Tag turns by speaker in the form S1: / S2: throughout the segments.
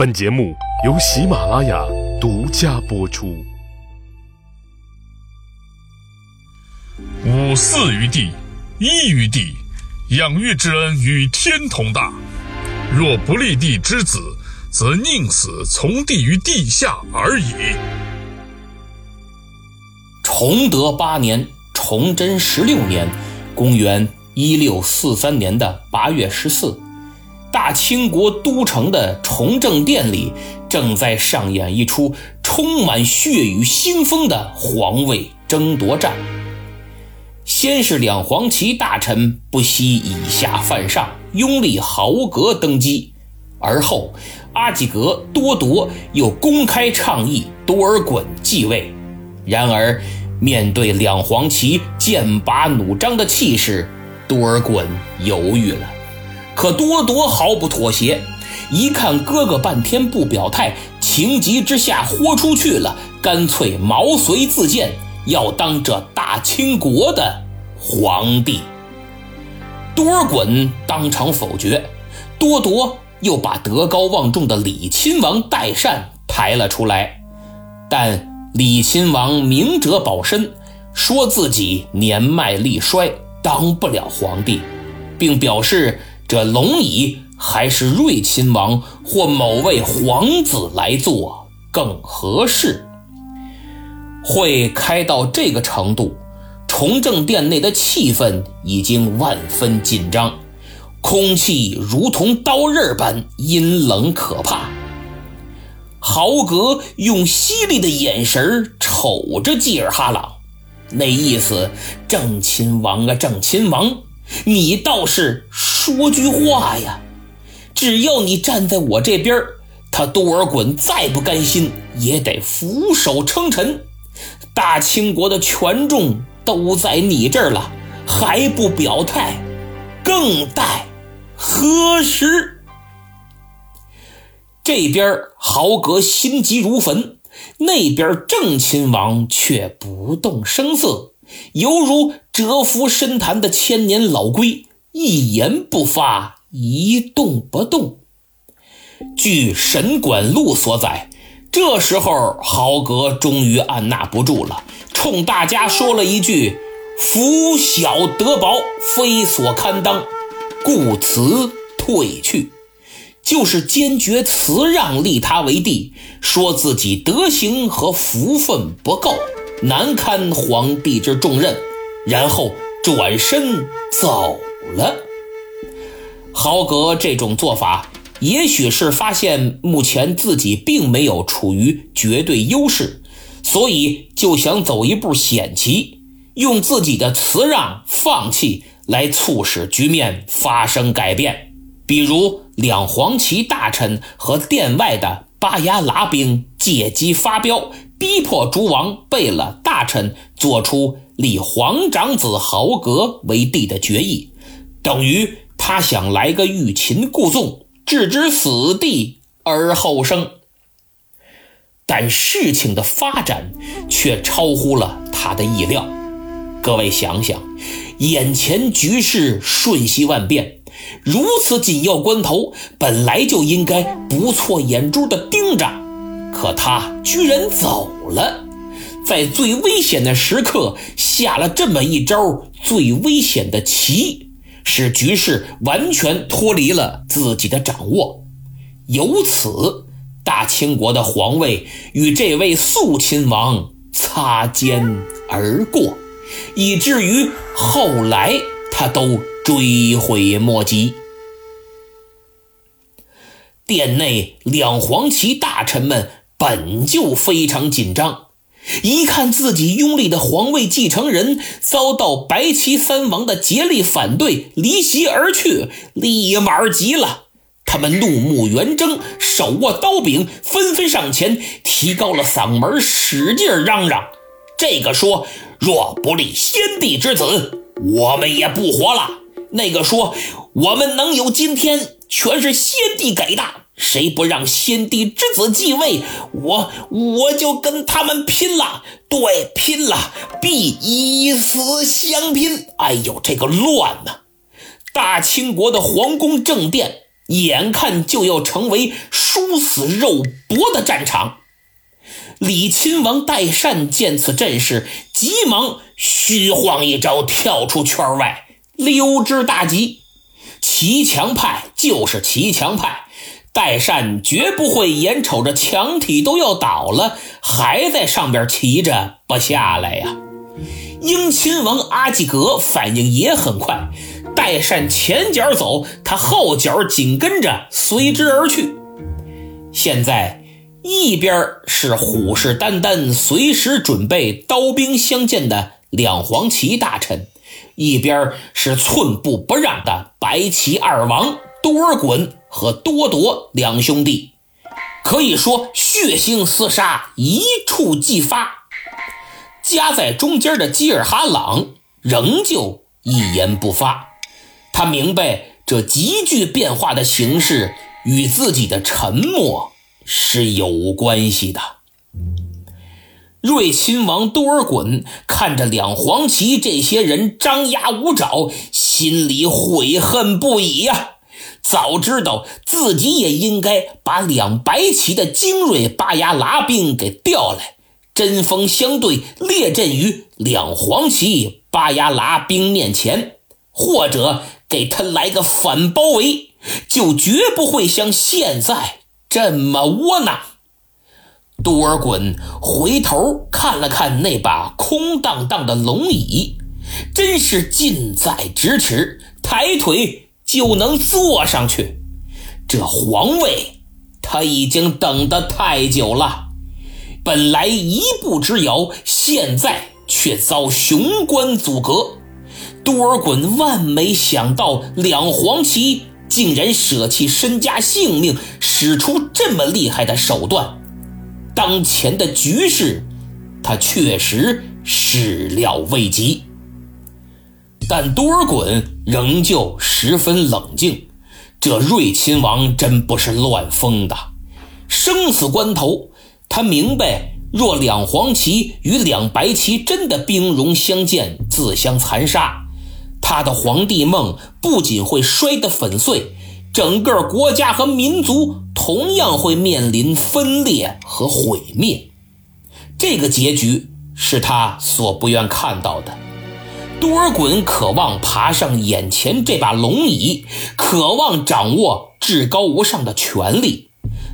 S1: 本节目由喜马拉雅独家播出。
S2: 五四于地，一于地，养育之恩与天同大。若不立地之子，则宁死从地于地下而已。
S3: 崇德八年，崇祯十六年，公元一六四三年的八月十四，大清国都城的崇政殿里，正在上演一出充满血雨腥风的皇位争夺战。先是两黄旗大臣不惜以下犯上，拥立豪格登基，而后阿济格多铎又公开倡议多尔衮继位。然而，面对两黄旗剑拔弩张的气势，多尔衮犹豫了。可多铎毫不妥协，一看哥哥半天不表态，情急之下豁出去了，干脆毛遂自荐。要当这大清国的皇帝，多尔衮当场否决。多铎又把德高望重的李亲王代善抬了出来，但李亲王明哲保身，说自己年迈力衰，当不了皇帝，并表示这龙椅还是睿亲王或某位皇子来做更合适。会开到这个程度，崇政殿内的气氛已经万分紧张，空气如同刀刃般阴冷可怕。豪格用犀利的眼神瞅着济尔哈朗，那意思：正亲王啊，正亲王，你倒是说句话呀！只要你站在我这边，他多尔衮再不甘心，也得俯首称臣。大清国的权重都在你这儿了，还不表态，更待何时？这边豪格心急如焚，那边正亲王却不动声色，犹如蛰伏深潭的千年老龟，一言不发，一动不动。据《神管录》所载。这时候，豪格终于按捺不住了，冲大家说了一句：“福小德薄，非所堪当，故辞退去。”就是坚决辞让立他为帝，说自己德行和福分不够，难堪皇帝之重任，然后转身走了。豪格这种做法。也许是发现目前自己并没有处于绝对优势，所以就想走一步险棋，用自己的辞让、放弃来促使局面发生改变。比如两黄旗大臣和殿外的巴牙剌兵借机发飙，逼迫诸王贝勒大臣做出立皇长子豪格为帝的决议，等于他想来个欲擒故纵。置之死地而后生，但事情的发展却超乎了他的意料。各位想想，眼前局势瞬息万变，如此紧要关头，本来就应该不错眼珠的盯着，可他居然走了，在最危险的时刻下了这么一招最危险的棋。使局势完全脱离了自己的掌握，由此大清国的皇位与这位肃亲王擦肩而过，以至于后来他都追悔莫及。殿内两黄旗大臣们本就非常紧张。一看自己拥立的皇位继承人遭到白旗三王的竭力反对，离席而去，立马急了。他们怒目圆睁，手握刀柄，纷纷上前，提高了嗓门，使劲嚷嚷：“这个说，若不立先帝之子，我们也不活了。那个说，我们能有今天，全是先帝给的。”谁不让先帝之子继位，我我就跟他们拼了！对，拼了，必以死相拼！哎呦，这个乱呐！大清国的皇宫正殿眼看就要成为殊死肉搏的战场。李亲王代善见此阵势，急忙虚晃一招，跳出圈外，溜之大吉。骑墙派就是骑墙派，代善绝不会眼瞅着墙体都要倒了，还在上边骑着不下来呀。英亲王阿济格反应也很快，代善前脚走，他后脚紧跟着随之而去。现在一边是虎视眈眈、随时准备刀兵相见的两黄旗大臣，一边是寸步不让的白旗二王多尔衮和多铎两兄弟，可以说血腥厮杀一触即发。夹在中间的基尔哈朗仍旧一言不发，他明白这急剧变化的形势与自己的沉默是有关系的。瑞亲王多尔衮看着两黄旗这些人张牙舞爪，心里悔恨不已呀！早知道自己也应该把两白旗的精锐巴牙剌兵给调来。针锋相对，列阵于两黄旗巴牙剌兵面前，或者给他来个反包围，就绝不会像现在这么窝囊。多尔衮回头看了看那把空荡荡的龙椅，真是近在咫尺，抬腿就能坐上去。这皇位他已经等得太久了。本来一步之遥，现在却遭雄关阻隔。多尔衮万没想到，两黄旗竟然舍弃身家性命，使出这么厉害的手段。当前的局势，他确实始料未及。但多尔衮仍旧十分冷静。这瑞亲王真不是乱疯的，生死关头。他明白，若两黄旗与两白旗真的兵戎相见、自相残杀，他的皇帝梦不仅会摔得粉碎，整个国家和民族同样会面临分裂和毁灭。这个结局是他所不愿看到的。多尔衮渴望爬上眼前这把龙椅，渴望掌握至高无上的权力。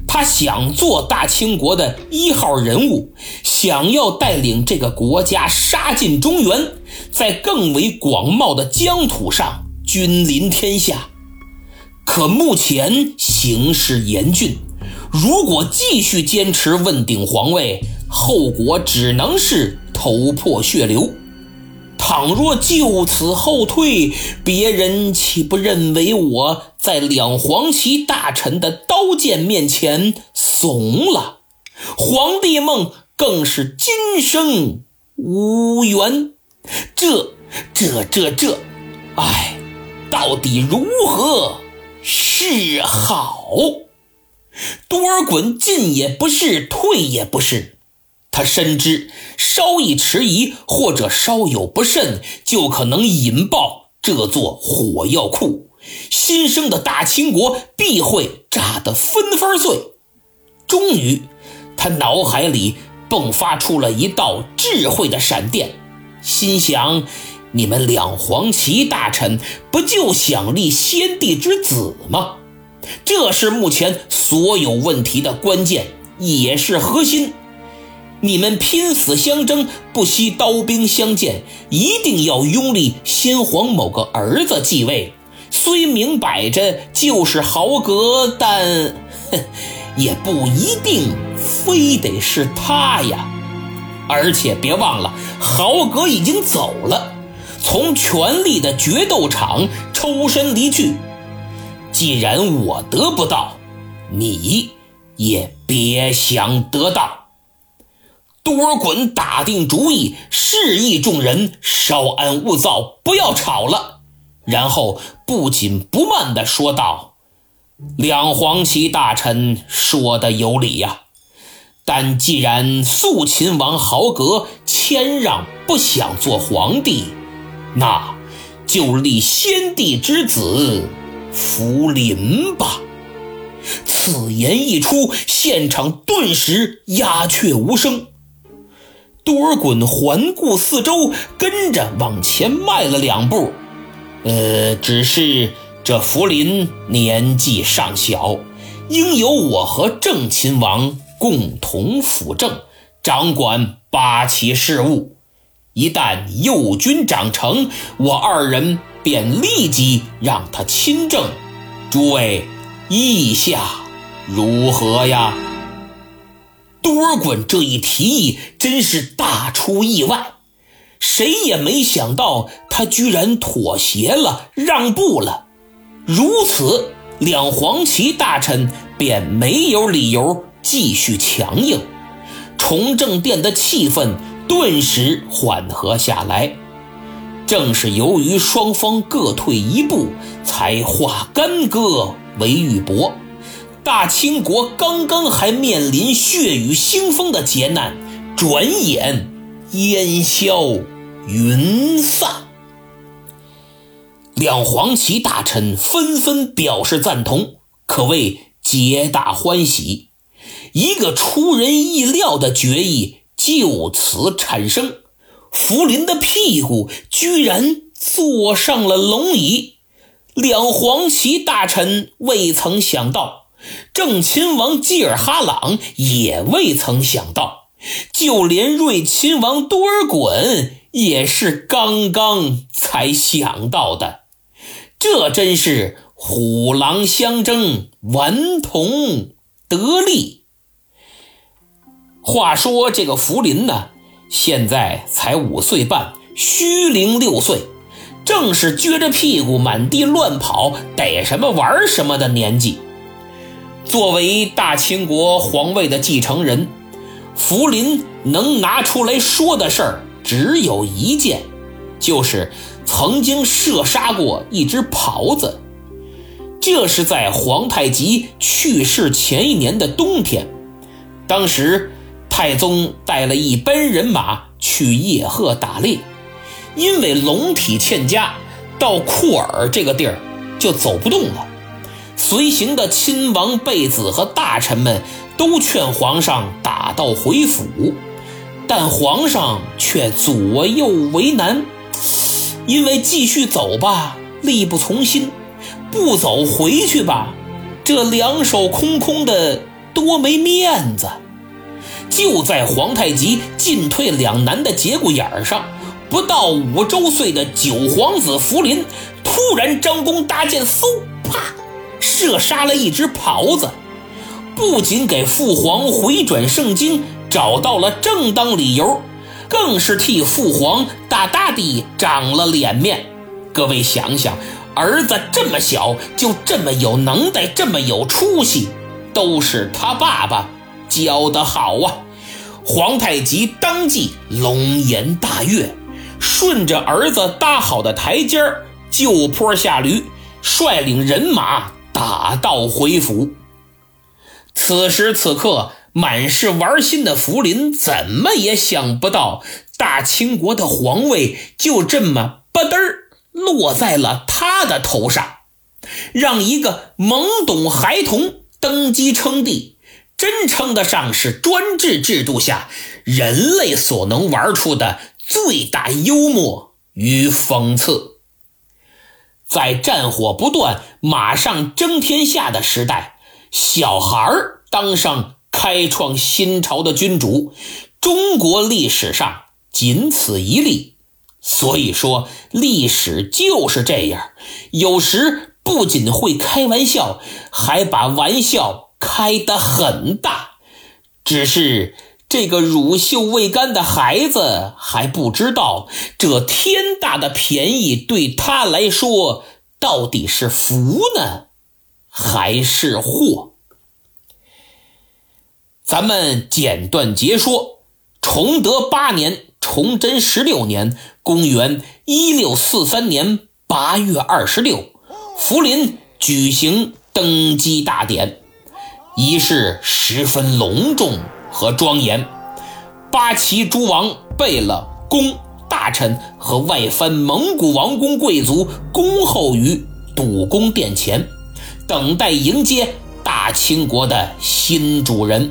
S3: 他想做大清国的一号人物，想要带领这个国家杀进中原，在更为广袤的疆土上君临天下。可目前形势严峻，如果继续坚持问鼎皇位，后果只能是头破血流。倘若就此后退，别人岂不认为我在两黄旗大臣的刀剑面前怂了？皇帝梦更是今生无缘。这、这、这、这，哎，到底如何是好？多尔衮进也不是，退也不是。他深知，稍一迟疑或者稍有不慎，就可能引爆这座火药库，新生的大清国必会炸得纷纷碎。终于，他脑海里迸发出了一道智慧的闪电，心想：你们两黄旗大臣不就想立先帝之子吗？这是目前所有问题的关键，也是核心。你们拼死相争，不惜刀兵相见，一定要拥立先皇某个儿子继位。虽明摆着就是豪格，但，也不一定非得是他呀。而且别忘了，豪格已经走了，从权力的决斗场抽身离去。既然我得不到，你也别想得到。多尔衮打定主意，示意众人稍安勿躁，不要吵了。然后不紧不慢地说道：“两黄旗大臣说的有理呀，但既然肃亲王豪格谦让，不想做皇帝，那就立先帝之子福临吧。”此言一出，现场顿时鸦雀无声。多尔衮环顾四周，跟着往前迈了两步。呃，只是这福临年纪尚小，应由我和郑亲王共同辅政，掌管八旗事务。一旦右军长成，我二人便立即让他亲政。诸位，意下如何呀？多尔衮这一提议真是大出意外，谁也没想到他居然妥协了，让步了。如此，两黄旗大臣便没有理由继续强硬，崇政殿的气氛顿时缓和下来。正是由于双方各退一步，才化干戈为玉帛。大清国刚刚还面临血雨腥风的劫难，转眼烟消云散。两黄旗大臣纷纷表示赞同，可谓皆大欢喜。一个出人意料的决议就此产生：福临的屁股居然坐上了龙椅。两黄旗大臣未曾想到。郑亲王济尔哈朗也未曾想到，就连瑞亲王多尔衮也是刚刚才想到的。这真是虎狼相争，顽童得利。话说这个福临呢，现在才五岁半，虚龄六岁，正是撅着屁股满地乱跑、逮什么玩什么的年纪。作为大清国皇位的继承人，福临能拿出来说的事儿只有一件，就是曾经射杀过一只狍子。这是在皇太极去世前一年的冬天，当时太宗带了一班人马去叶赫打猎，因为龙体欠佳，到库尔这个地儿就走不动了。随行的亲王贝子和大臣们都劝皇上打道回府，但皇上却左右为难，因为继续走吧，力不从心；不走回去吧，这两手空空的，多没面子。就在皇太极进退两难的节骨眼上，不到五周岁的九皇子福临突然张弓搭箭，嗖，啪！射杀了一只狍子，不仅给父皇回转圣经找到了正当理由，更是替父皇大大的长了脸面。各位想想，儿子这么小就这么有能耐，这么有出息，都是他爸爸教的好啊！皇太极当即龙颜大悦，顺着儿子搭好的台阶儿，就坡下驴，率领人马。打道回府。此时此刻，满是玩心的福临怎么也想不到，大清国的皇位就这么吧嘚儿落在了他的头上，让一个懵懂孩童登基称帝，真称得上是专制制度下人类所能玩出的最大幽默与讽刺。在战火不断、马上争天下的时代，小孩儿当上开创新朝的君主，中国历史上仅此一例。所以说，历史就是这样，有时不仅会开玩笑，还把玩笑开得很大。只是。这个乳臭未干的孩子还不知道，这天大的便宜对他来说到底是福呢，还是祸？咱们简短截说：崇德八年，崇祯十六年，公元一六四三年八月二十六，福临举行登基大典，仪式十分隆重。和庄严，八旗诸王贝勒、公大臣和外藩蒙古王公贵族恭候于笃宫殿前，等待迎接大清国的新主人。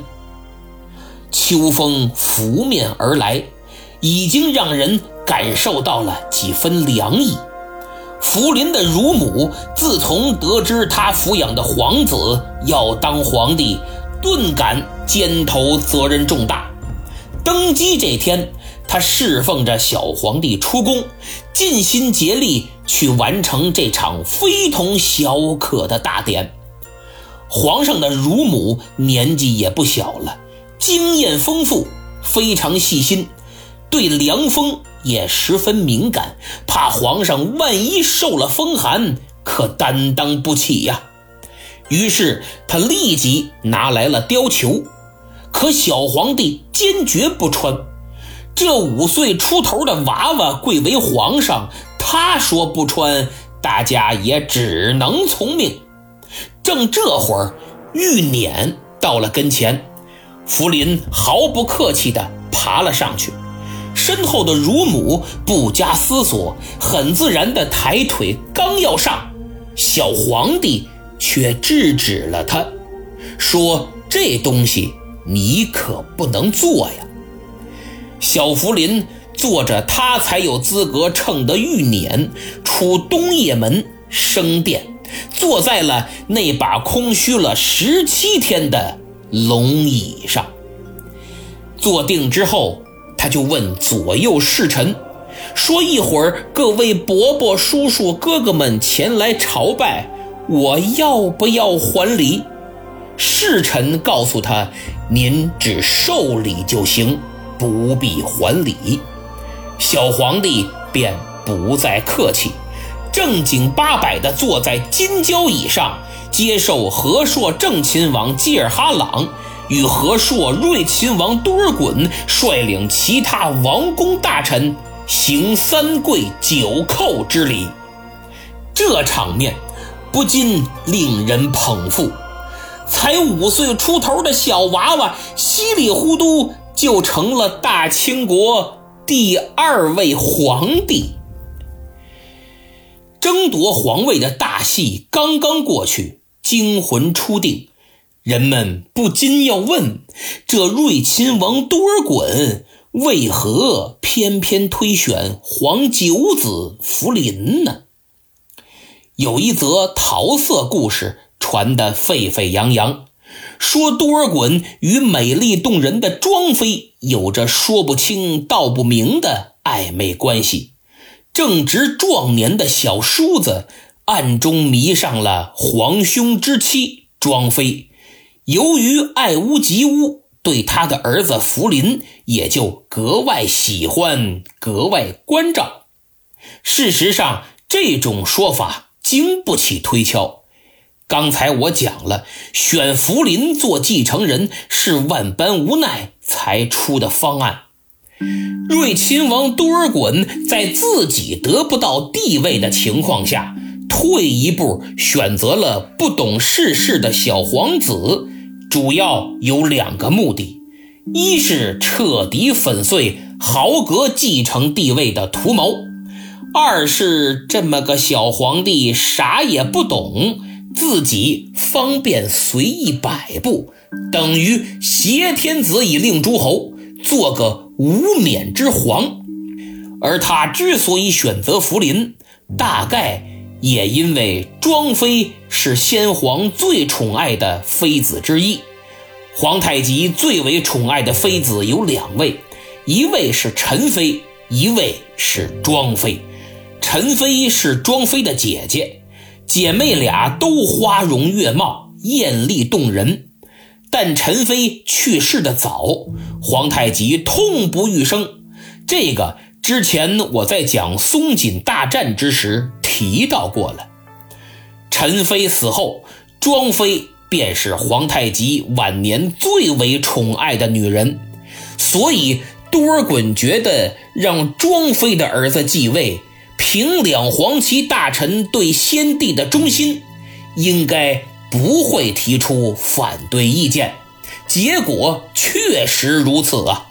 S3: 秋风拂面而来，已经让人感受到了几分凉意。福临的乳母自从得知他抚养的皇子要当皇帝，顿感肩头责任重大。登基这天，他侍奉着小皇帝出宫，尽心竭力去完成这场非同小可的大典。皇上的乳母年纪也不小了，经验丰富，非常细心，对凉风。也十分敏感，怕皇上万一受了风寒，可担当不起呀。于是他立即拿来了貂裘，可小皇帝坚决不穿。这五岁出头的娃娃贵为皇上，他说不穿，大家也只能从命。正这会儿，玉辇到了跟前，福临毫不客气地爬了上去。身后的乳母不加思索，很自然的抬腿，刚要上，小皇帝却制止了他，说：“这东西你可不能做呀。”小福临坐着他才有资格乘的玉辇出东掖门升殿，坐在了那把空虚了十七天的龙椅上。坐定之后。他就问左右侍臣，说：“一会儿各位伯伯、叔叔、哥哥们前来朝拜，我要不要还礼？”侍臣告诉他：“您只受礼就行，不必还礼。”小皇帝便不再客气，正经八百地坐在金交椅上，接受和硕正亲王济尔哈朗。与和硕、睿亲王多尔衮率领其他王公大臣行三跪九叩之礼，这场面不禁令人捧腹。才五岁出头的小娃娃，稀里糊涂就成了大清国第二位皇帝。争夺皇位的大戏刚刚过去，惊魂初定。人们不禁要问：这睿亲王多尔衮为何偏偏推选皇九子福临呢？有一则桃色故事传得沸沸扬扬，说多尔衮与美丽动人的庄妃有着说不清道不明的暧昧关系。正值壮年的小叔子暗中迷上了皇兄之妻庄妃。由于爱屋及乌，对他的儿子福临也就格外喜欢，格外关照。事实上，这种说法经不起推敲。刚才我讲了，选福临做继承人是万般无奈才出的方案。睿亲王多尔衮在自己得不到地位的情况下，退一步选择了不懂世事的小皇子。主要有两个目的：一是彻底粉碎豪格继承帝位的图谋；二是这么个小皇帝啥也不懂，自己方便随意摆布，等于挟天子以令诸侯，做个无冕之皇。而他之所以选择福临，大概也因为庄妃。是先皇最宠爱的妃子之一，皇太极最为宠爱的妃子有两位，一位是陈妃，一位是庄妃。陈妃是庄妃的姐姐，姐妹俩都花容月貌，艳丽动人。但陈妃去世的早，皇太极痛不欲生。这个之前我在讲松锦大战之时提到过了。陈妃死后，庄妃便是皇太极晚年最为宠爱的女人，所以多尔衮觉得让庄妃的儿子继位，凭两黄旗大臣对先帝的忠心，应该不会提出反对意见。结果确实如此啊。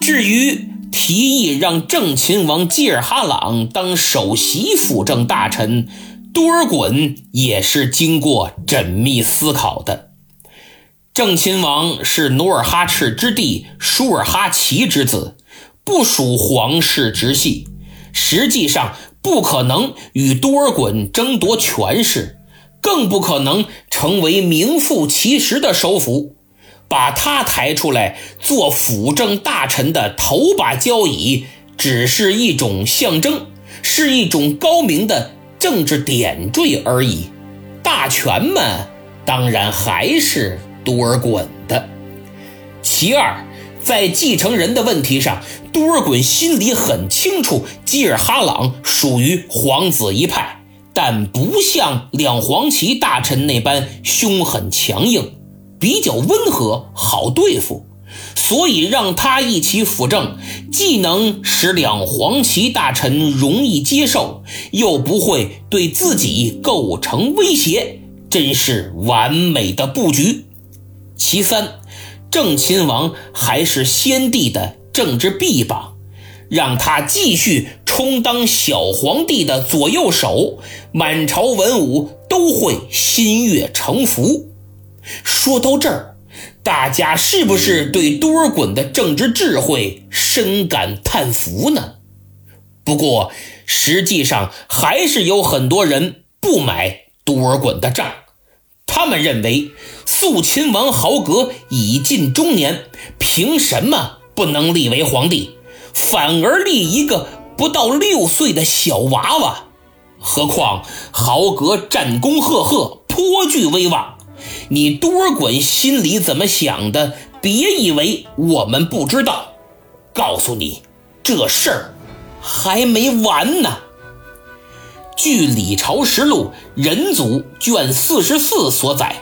S3: 至于提议让正亲王济尔哈朗当首席辅政大臣，多尔衮也是经过缜密思考的。郑亲王是努尔哈赤之弟舒尔哈齐之子，不属皇室直系，实际上不可能与多尔衮争夺权势，更不可能成为名副其实的首辅。把他抬出来做辅政大臣的头把交椅，只是一种象征，是一种高明的政治点缀而已。大权嘛，当然还是多尔衮的。其二，在继承人的问题上，多尔衮心里很清楚，吉尔哈朗属于皇子一派，但不像两黄旗大臣那般凶狠强硬。比较温和，好对付，所以让他一起辅政，既能使两黄旗大臣容易接受，又不会对自己构成威胁，真是完美的布局。其三，郑亲王还是先帝的政治臂膀，让他继续充当小皇帝的左右手，满朝文武都会心悦诚服。说到这儿，大家是不是对多尔衮的政治智慧深感叹服呢？不过，实际上还是有很多人不买多尔衮的账。他们认为，肃亲王豪格已近中年，凭什么不能立为皇帝，反而立一个不到六岁的小娃娃？何况豪格战功赫赫，颇具威望。你多尔衮心里怎么想的？别以为我们不知道。告诉你，这事儿还没完呢。据《李朝实录》仁祖卷四十四所载，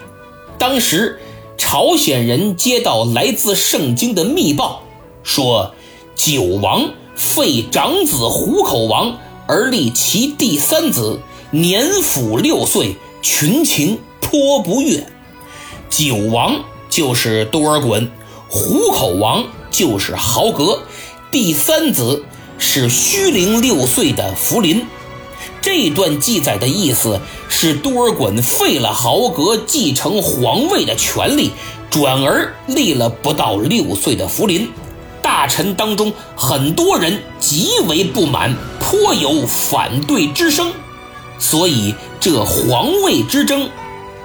S3: 当时朝鲜人接到来自圣经的密报，说九王废长子虎口王，而立其第三子，年甫六岁，群情颇不悦。九王就是多尔衮，虎口王就是豪格，第三子是虚龄六岁的福临。这段记载的意思是，多尔衮废了豪格继承皇位的权利，转而立了不到六岁的福临。大臣当中很多人极为不满，颇有反对之声，所以这皇位之争。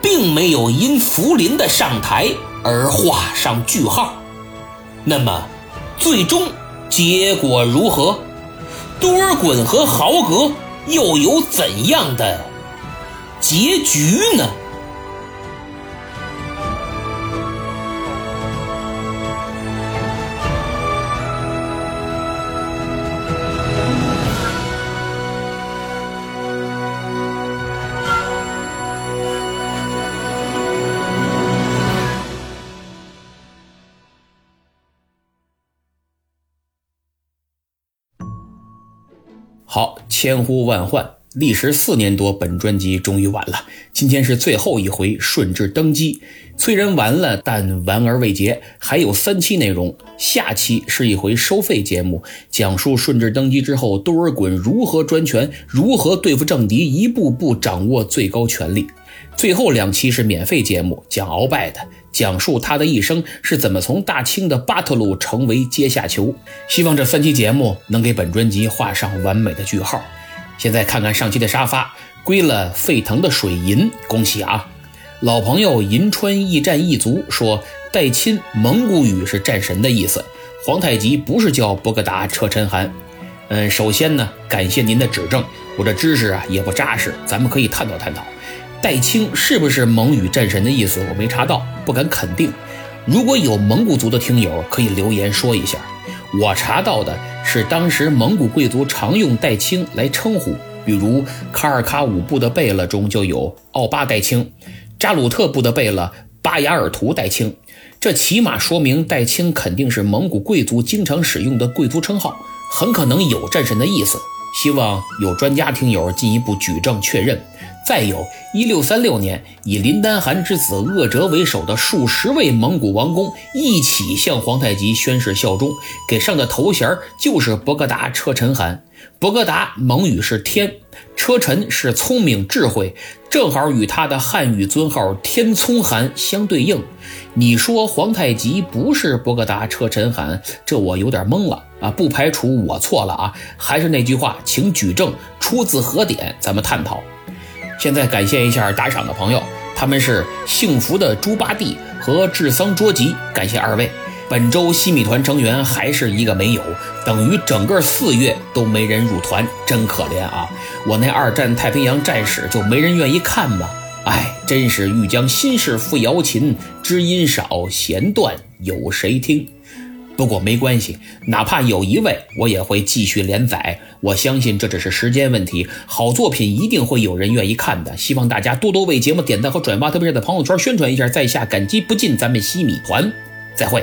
S3: 并没有因福临的上台而画上句号。那么，最终结果如何？多尔衮和豪格又有怎样的结局呢？好，千呼万唤，历时四年多，本专辑终于完了。今天是最后一回顺治登基，虽然完了，但完而未结，还有三期内容。下期是一回收费节目，讲述顺治登基之后，多尔衮如何专权，如何对付政敌，一步步掌握最高权力。最后两期是免费节目，讲鳌拜的。讲述他的一生是怎么从大清的巴特鲁成为阶下囚。希望这三期节目能给本专辑画上完美的句号。现在看看上期的沙发，归了沸腾的水银，恭喜啊！老朋友银川驿站一族说，代亲蒙古语是战神的意思。皇太极不是叫博格达车臣汗。嗯，首先呢，感谢您的指正，我这知识啊也不扎实，咱们可以探讨探讨。代清是不是蒙语战神的意思？我没查到，不敢肯定。如果有蒙古族的听友，可以留言说一下。我查到的是，当时蒙古贵族常用代清来称呼，比如卡尔喀五部的贝勒中就有奥巴代清，扎鲁特部的贝勒巴雅尔图代清。这起码说明代清肯定是蒙古贵族经常使用的贵族称号，很可能有战神的意思。希望有专家听友进一步举证确认。再有一六三六年，以林丹汗之子鄂哲为首的数十位蒙古王公一起向皇太极宣誓效忠，给上的头衔就是博格达车臣汗。博格达蒙语是天，车臣是聪明智慧，正好与他的汉语尊号天聪汗相对应。你说皇太极不是博格达车臣汗，这我有点懵了啊！不排除我错了啊！还是那句话，请举证，出自何典？咱们探讨。现在感谢一下打赏的朋友，他们是幸福的猪八弟和智桑卓吉，感谢二位。本周西米团成员还是一个没有，等于整个四月都没人入团，真可怜啊！我那二战太平洋战史就没人愿意看吗？哎，真是欲将心事付瑶琴，知音少，弦断有谁听？不过没关系，哪怕有一位，我也会继续连载。我相信这只是时间问题，好作品一定会有人愿意看的。希望大家多多为节目点赞和转发，特别是在朋友圈宣传一下，在下感激不尽。咱们西米团再会。